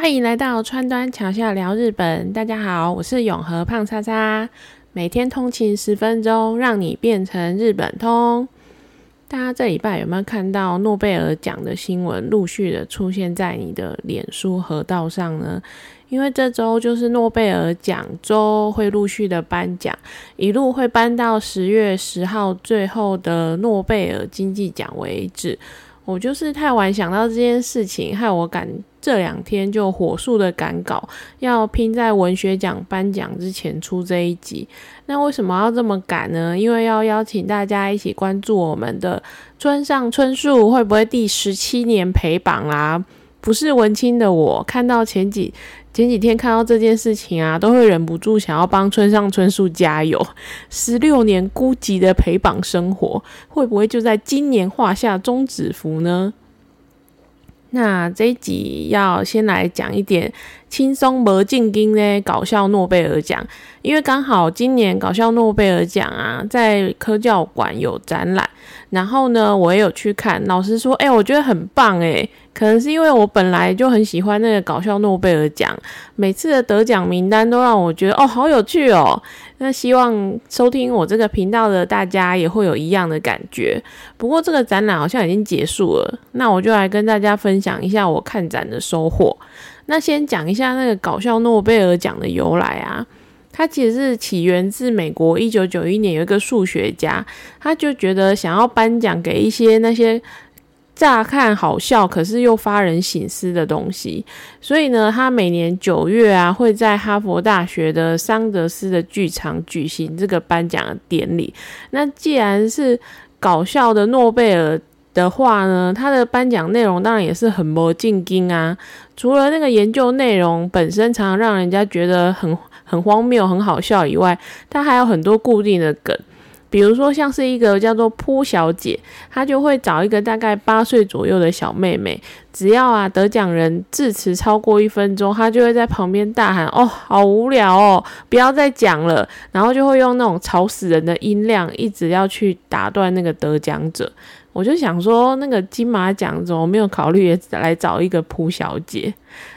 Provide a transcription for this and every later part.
欢迎来到川端桥下聊日本。大家好，我是永和胖叉叉，每天通勤十分钟，让你变成日本通。大家这礼拜有没有看到诺贝尔奖的新闻陆续的出现在你的脸书河道上呢？因为这周就是诺贝尔奖周，会陆续的颁奖，一路会颁到十月十号最后的诺贝尔经济奖为止。我就是太晚想到这件事情，害我赶这两天就火速的赶稿，要拼在文学奖颁奖之前出这一集。那为什么要这么赶呢？因为要邀请大家一起关注我们的村上春树会不会第十七年陪榜啦？不是文青的我看到前几。前几天看到这件事情啊，都会忍不住想要帮村上春树加油。十六年孤寂的陪榜生活，会不会就在今年画下终止符呢？那这一集要先来讲一点轻松不进京呢搞笑诺贝尔奖，因为刚好今年搞笑诺贝尔奖啊，在科教馆有展览。然后呢，我也有去看，老师说，哎，我觉得很棒，哎，可能是因为我本来就很喜欢那个搞笑诺贝尔奖，每次的得奖名单都让我觉得，哦，好有趣哦。那希望收听我这个频道的大家也会有一样的感觉。不过这个展览好像已经结束了，那我就来跟大家分享一下我看展的收获。那先讲一下那个搞笑诺贝尔奖的由来啊。它其实是起源自美国，一九九一年有一个数学家，他就觉得想要颁奖给一些那些乍看好笑，可是又发人省思的东西，所以呢，他每年九月啊，会在哈佛大学的桑德斯的剧场举行这个颁奖典礼。那既然是搞笑的诺贝尔的话呢，他的颁奖内容当然也是很魔镜金啊。除了那个研究内容本身常常让人家觉得很。很荒谬、很好笑以外，他还有很多固定的梗，比如说像是一个叫做扑小姐，她就会找一个大概八岁左右的小妹妹，只要啊得奖人致辞超过一分钟，她就会在旁边大喊：“哦，好无聊哦，不要再讲了。”然后就会用那种吵死人的音量，一直要去打断那个得奖者。我就想说，那个金马奖怎么没有考虑来找一个扑小姐？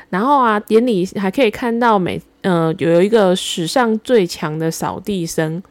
然后啊，典礼还可以看到每。呃，有一个史上最强的扫地僧，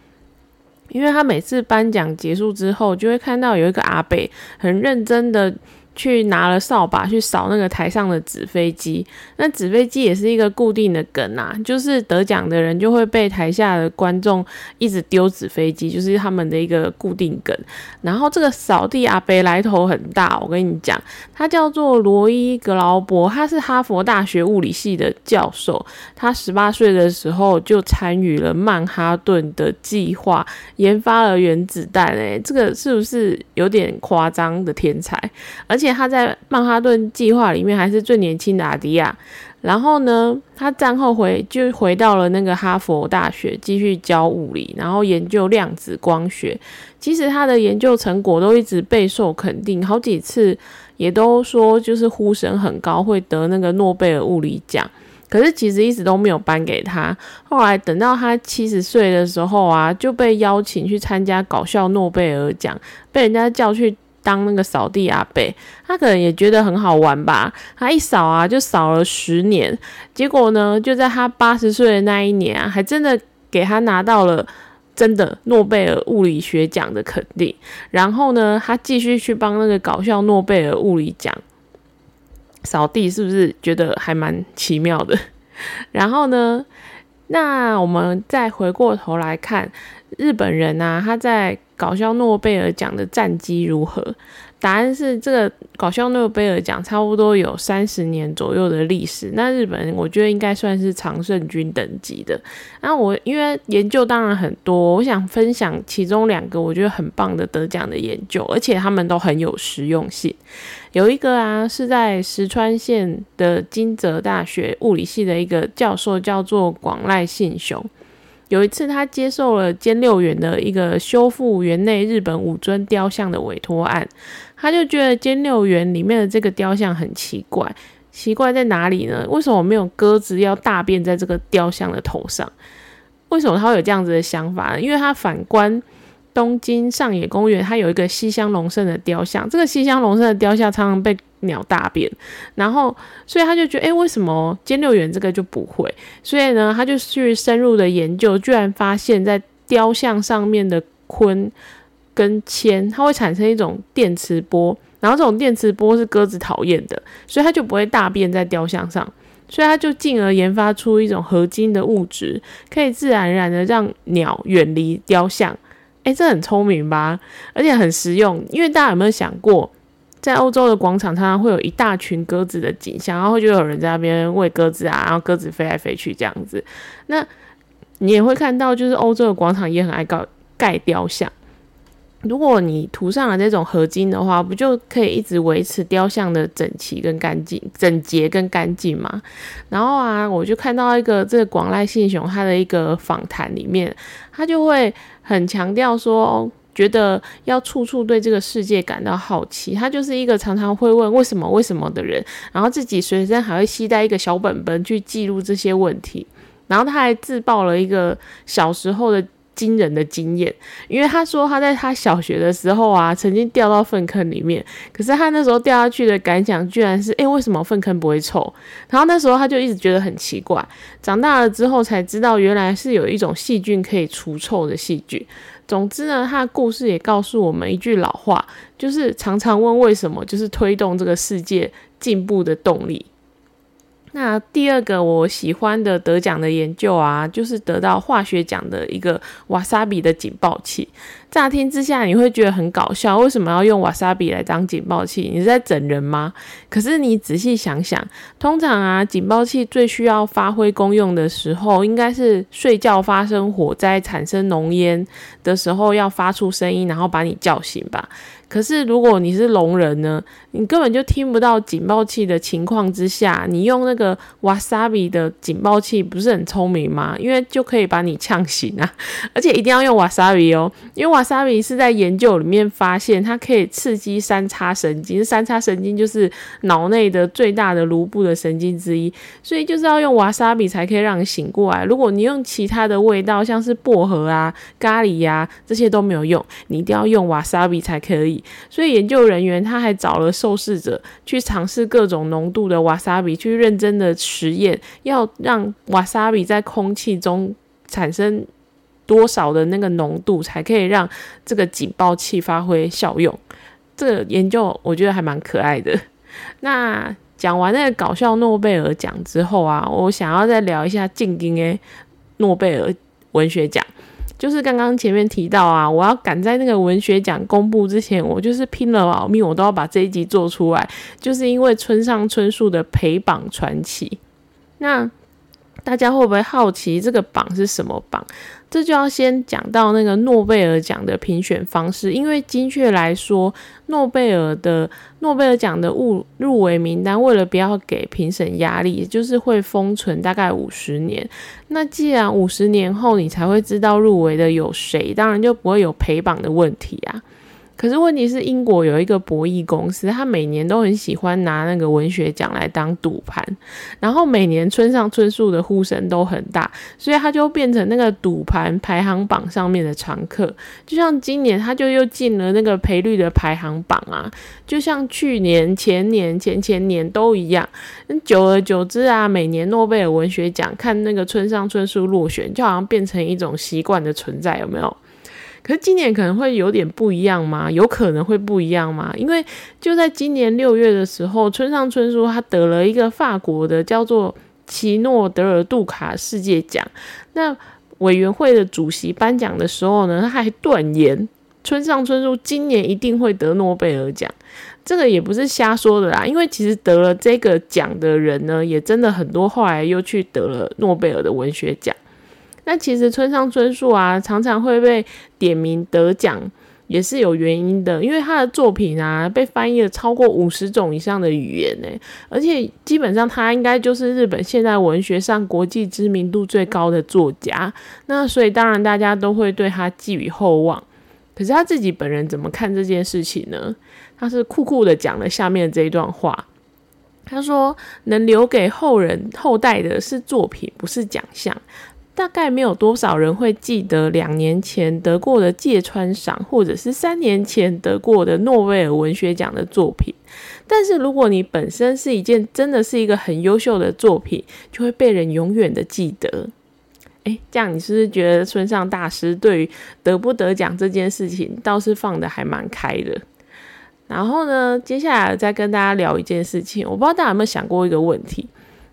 因为他每次颁奖结束之后，就会看到有一个阿北很认真的。去拿了扫把去扫那个台上的纸飞机，那纸飞机也是一个固定的梗啊，就是得奖的人就会被台下的观众一直丢纸飞机，就是他们的一个固定梗。然后这个扫地阿伯来头很大，我跟你讲，他叫做罗伊格劳伯，他是哈佛大学物理系的教授，他十八岁的时候就参与了曼哈顿的计划，研发了原子弹。诶，这个是不是有点夸张的天才？而。且他在曼哈顿计划里面还是最年轻的阿迪亚。然后呢，他战后回就回到了那个哈佛大学继续教物理，然后研究量子光学。其实他的研究成果都一直备受肯定，好几次也都说就是呼声很高，会得那个诺贝尔物理奖。可是其实一直都没有颁给他。后来等到他七十岁的时候啊，就被邀请去参加搞笑诺贝尔奖，被人家叫去。当那个扫地阿伯，他可能也觉得很好玩吧。他一扫啊，就扫了十年。结果呢，就在他八十岁的那一年啊，还真的给他拿到了真的诺贝尔物理学奖的肯定。然后呢，他继续去帮那个搞笑诺贝尔物理奖扫地，是不是觉得还蛮奇妙的？然后呢，那我们再回过头来看日本人啊，他在。搞笑诺贝尔奖的战绩如何？答案是这个搞笑诺贝尔奖差不多有三十年左右的历史。那日本我觉得应该算是常胜军等级的。那我因为研究当然很多，我想分享其中两个我觉得很棒的得奖的研究，而且他们都很有实用性。有一个啊是在石川县的金泽大学物理系的一个教授，叫做广濑信雄。有一次，他接受了兼六园的一个修复园内日本武尊雕像的委托案，他就觉得兼六园里面的这个雕像很奇怪，奇怪在哪里呢？为什么没有鸽子要大便在这个雕像的头上？为什么他会有这样子的想法呢？因为他反观东京上野公园，它有一个西乡隆盛的雕像，这个西乡隆盛的雕像常常被鸟大便，然后所以他就觉得，哎，为什么尖六元这个就不会？所以呢，他就去深入的研究，居然发现，在雕像上面的鲲跟铅，它会产生一种电磁波，然后这种电磁波是鸽子讨厌的，所以它就不会大便在雕像上，所以它就进而研发出一种合金的物质，可以自然而然的让鸟远离雕像。哎，这很聪明吧？而且很实用，因为大家有没有想过，在欧洲的广场常常会有一大群鸽子的景象，然后就有人在那边喂鸽子啊，然后鸽子飞来飞去这样子。那你也会看到，就是欧洲的广场也很爱盖盖雕像。如果你涂上了这种合金的话，不就可以一直维持雕像的整齐跟干净、整洁跟干净吗？然后啊，我就看到一个这个广濑信雄他的一个访谈里面，他就会很强调说，觉得要处处对这个世界感到好奇。他就是一个常常会问为什么、为什么的人，然后自己随身还会携带一个小本本去记录这些问题。然后他还自曝了一个小时候的。惊人的经验，因为他说他在他小学的时候啊，曾经掉到粪坑里面，可是他那时候掉下去的感想居然是，诶，为什么粪坑不会臭？然后那时候他就一直觉得很奇怪，长大了之后才知道，原来是有一种细菌可以除臭的细菌。总之呢，他的故事也告诉我们一句老话，就是常常问为什么，就是推动这个世界进步的动力。那第二个我喜欢的得奖的研究啊，就是得到化学奖的一个瓦萨比的警报器。乍听之下你会觉得很搞笑，为什么要用瓦萨比来当警报器？你是在整人吗？可是你仔细想想，通常啊，警报器最需要发挥功用的时候，应该是睡觉发生火灾产生浓烟的时候，要发出声音，然后把你叫醒吧。可是，如果你是聋人呢？你根本就听不到警报器的情况之下，你用那个瓦萨比的警报器，不是很聪明吗？因为就可以把你呛醒啊！而且一定要用瓦萨比哦，因为瓦萨比是在研究里面发现，它可以刺激三叉神经，三叉神经就是脑内的最大的颅部的神经之一，所以就是要用瓦萨比才可以让你醒过来。如果你用其他的味道，像是薄荷啊、咖喱呀这些都没有用，你一定要用瓦萨比才可以。所以研究人员他还找了受试者去尝试各种浓度的瓦萨比，去认真的实验，要让瓦萨比在空气中产生多少的那个浓度，才可以让这个警报器发挥效用。这个研究我觉得还蛮可爱的。那讲完那个搞笑诺贝尔奖之后啊，我想要再聊一下静音诶诺贝尔文学奖。就是刚刚前面提到啊，我要赶在那个文学奖公布之前，我就是拼了老命，我都要把这一集做出来，就是因为村上春树的陪榜传奇。那大家会不会好奇这个榜是什么榜？这就要先讲到那个诺贝尔奖的评选方式，因为精确来说，诺贝尔的诺贝尔奖的入入围名单，为了不要给评审压力，就是会封存大概五十年。那既然五十年后你才会知道入围的有谁，当然就不会有陪榜的问题啊。可是问题是，英国有一个博弈公司，他每年都很喜欢拿那个文学奖来当赌盘，然后每年村上春树的呼声都很大，所以他就变成那个赌盘排行榜上面的常客。就像今年他就又进了那个赔率的排行榜啊，就像去年、前年、前前年都一样。久而久之啊，每年诺贝尔文学奖看那个村上春树落选，就好像变成一种习惯的存在，有没有？可是今年可能会有点不一样吗？有可能会不一样吗？因为就在今年六月的时候，村上春树他得了一个法国的叫做奇诺德尔杜卡世界奖。那委员会的主席颁奖的时候呢，他还断言村上春树今年一定会得诺贝尔奖。这个也不是瞎说的啦，因为其实得了这个奖的人呢，也真的很多，后来又去得了诺贝尔的文学奖。那其实村上春树啊，常常会被点名得奖，也是有原因的。因为他的作品啊，被翻译了超过五十种以上的语言呢，而且基本上他应该就是日本现代文学上国际知名度最高的作家。那所以当然大家都会对他寄予厚望。可是他自己本人怎么看这件事情呢？他是酷酷的讲了下面这一段话。他说：“能留给后人后代的是作品，不是奖项。”大概没有多少人会记得两年前得过的芥川赏，或者是三年前得过的诺贝尔文学奖的作品。但是如果你本身是一件真的是一个很优秀的作品，就会被人永远的记得。诶，这样你是不是觉得村上大师对于得不得奖这件事情倒是放的还蛮开的？然后呢，接下来再跟大家聊一件事情，我不知道大家有没有想过一个问题，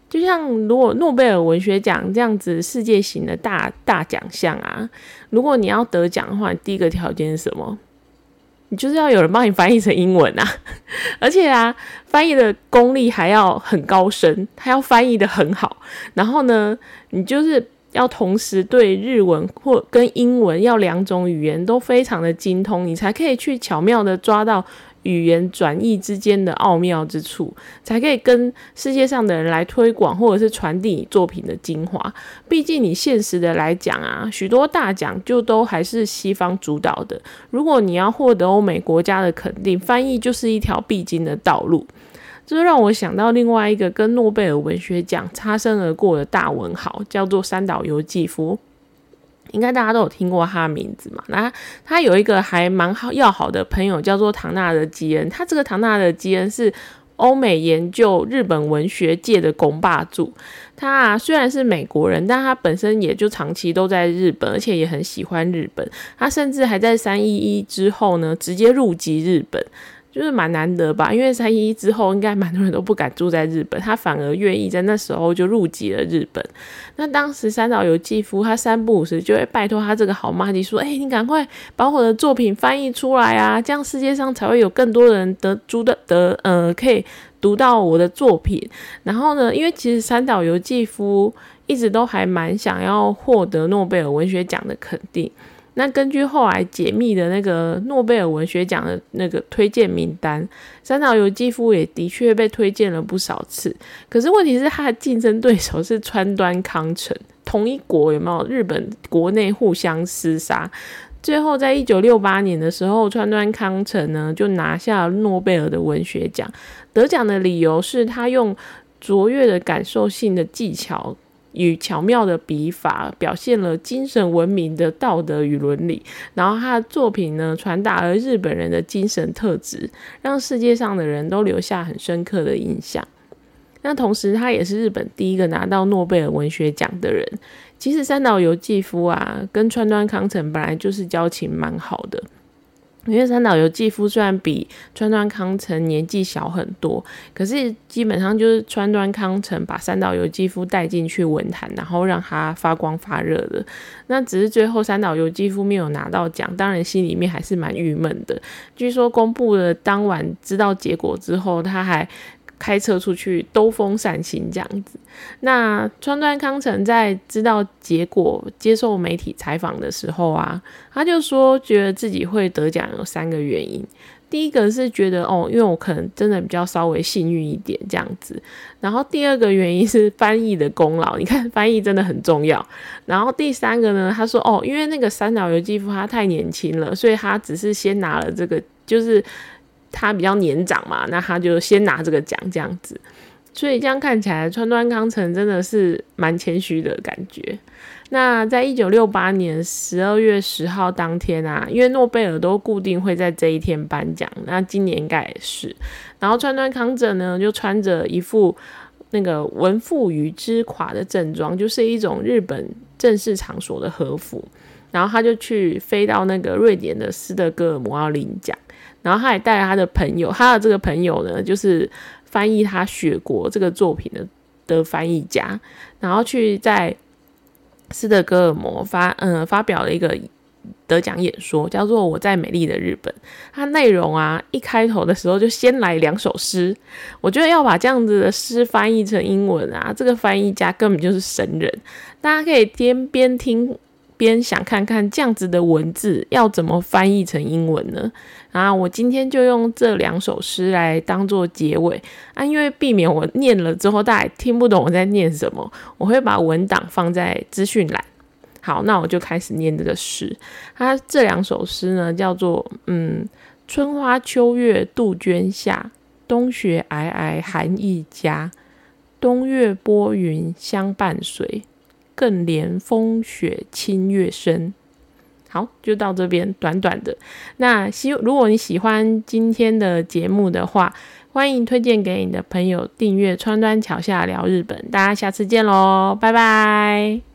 就像如果诺贝尔文学奖这样子世界型的大大奖项啊，如果你要得奖的话，第一个条件是什么？你就是要有人帮你翻译成英文啊，而且啊，翻译的功力还要很高深，他要翻译的很好。然后呢，你就是要同时对日文或跟英文要两种语言都非常的精通，你才可以去巧妙的抓到。语言转译之间的奥妙之处，才可以跟世界上的人来推广，或者是传递你作品的精华。毕竟你现实的来讲啊，许多大奖就都还是西方主导的。如果你要获得欧美国家的肯定，翻译就是一条必经的道路。这让我想到另外一个跟诺贝尔文学奖擦身而过的大文豪，叫做三岛由纪夫。应该大家都有听过他的名字嘛？那他有一个还蛮好要好的朋友，叫做唐纳德基恩。他这个唐纳德基恩是欧美研究日本文学界的拱霸主。他啊虽然是美国人，但他本身也就长期都在日本，而且也很喜欢日本。他甚至还在三一一之后呢，直接入籍日本。就是蛮难得吧，因为三一之后，应该蛮多人都不敢住在日本，他反而愿意在那时候就入籍了日本。那当时三岛由纪夫他三不五时就会拜托他这个好妈咪说：“哎，你赶快把我的作品翻译出来啊，这样世界上才会有更多人得租的得呃可以读到我的作品。”然后呢，因为其实三岛由纪夫一直都还蛮想要获得诺贝尔文学奖的肯定。那根据后来解密的那个诺贝尔文学奖的那个推荐名单，三岛由纪夫也的确被推荐了不少次。可是问题是，他的竞争对手是川端康成，同一国有没有？日本国内互相厮杀，最后在一九六八年的时候，川端康成呢就拿下诺贝尔的文学奖。得奖的理由是他用卓越的感受性的技巧。与巧妙的笔法，表现了精神文明的道德与伦理。然后他的作品呢，传达了日本人的精神特质，让世界上的人都留下很深刻的印象。那同时，他也是日本第一个拿到诺贝尔文学奖的人。其实三岛由纪夫啊，跟川端康成本来就是交情蛮好的。因为三岛由纪夫虽然比川端康成年纪小很多，可是基本上就是川端康成把三岛由纪夫带进去文坛，然后让他发光发热的。那只是最后三岛由纪夫没有拿到奖，当然心里面还是蛮郁闷的。据说公布了当晚知道结果之后，他还。开车出去兜风散心这样子。那川端康成在知道结果、接受媒体采访的时候啊，他就说觉得自己会得奖有三个原因。第一个是觉得哦，因为我可能真的比较稍微幸运一点这样子。然后第二个原因是翻译的功劳，你看翻译真的很重要。然后第三个呢，他说哦，因为那个三岛由纪夫他太年轻了，所以他只是先拿了这个，就是。他比较年长嘛，那他就先拿这个奖这样子，所以这样看起来，川端康成真的是蛮谦虚的感觉。那在一九六八年十二月十号当天啊，因为诺贝尔都固定会在这一天颁奖，那今年应该也是。然后川端康成呢，就穿着一副那个文富与之垮的正装，就是一种日本正式场所的和服，然后他就去飞到那个瑞典的斯德哥尔摩要领奖。然后他也带了他的朋友，他的这个朋友呢，就是翻译他《雪国》这个作品的的翻译家，然后去在斯德哥尔摩发嗯发表了一个得奖演说，叫做《我在美丽的日本》。它内容啊，一开头的时候就先来两首诗，我觉得要把这样子的诗翻译成英文啊，这个翻译家根本就是神人。大家可以边边听。边想看看这样子的文字要怎么翻译成英文呢？啊，我今天就用这两首诗来当做结尾啊，因为避免我念了之后大家听不懂我在念什么，我会把文档放在资讯栏。好，那我就开始念这个诗。它这两首诗呢，叫做嗯，春花秋月杜鹃下，冬雪皑皑寒意加，冬月拨云相伴随。更怜风雪清月深，好，就到这边短短的。那希如果你喜欢今天的节目的话，欢迎推荐给你的朋友订阅《川端桥下聊日本》，大家下次见喽，拜拜。